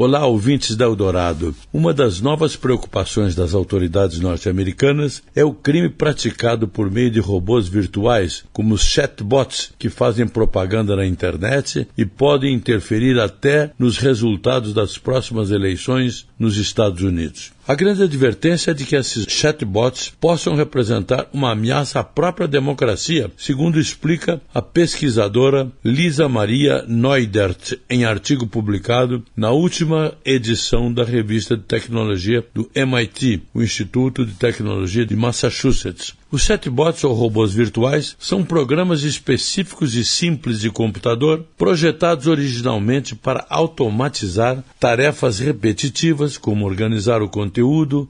Olá, ouvintes da Eldorado. Uma das novas preocupações das autoridades norte-americanas é o crime praticado por meio de robôs virtuais, como os chatbots, que fazem propaganda na internet e podem interferir até nos resultados das próximas eleições nos Estados Unidos. A grande advertência é de que esses chatbots possam representar uma ameaça à própria democracia, segundo explica a pesquisadora Lisa Maria Neudert em artigo publicado na última edição da revista de tecnologia do MIT, o Instituto de Tecnologia de Massachusetts. Os chatbots ou robôs virtuais são programas específicos e simples de computador projetados originalmente para automatizar tarefas repetitivas, como organizar o conteúdo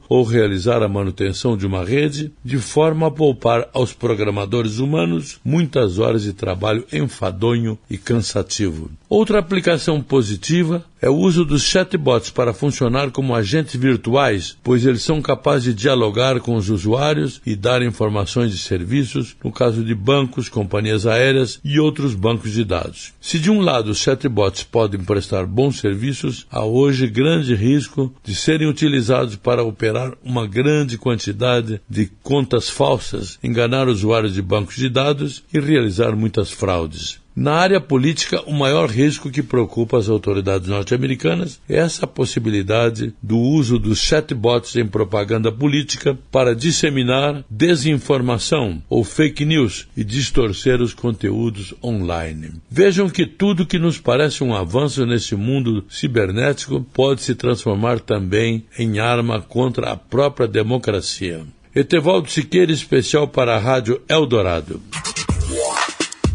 ou realizar a manutenção de uma rede, de forma a poupar aos programadores humanos muitas horas de trabalho enfadonho e cansativo. Outra aplicação positiva é o uso dos chatbots para funcionar como agentes virtuais, pois eles são capazes de dialogar com os usuários e dar informações de serviços, no caso de bancos, companhias aéreas e outros bancos de dados. Se de um lado os chatbots podem prestar bons serviços, há hoje grande risco de serem utilizados para operar uma grande quantidade de contas falsas, enganar usuários de bancos de dados e realizar muitas fraudes. Na área política, o maior risco que preocupa as autoridades norte-americanas é essa possibilidade do uso dos chatbots em propaganda política para disseminar desinformação ou fake news e distorcer os conteúdos online. Vejam que tudo que nos parece um avanço nesse mundo cibernético pode se transformar também em arma contra a própria democracia. Etevaldo Siqueira, especial para a Rádio Eldorado.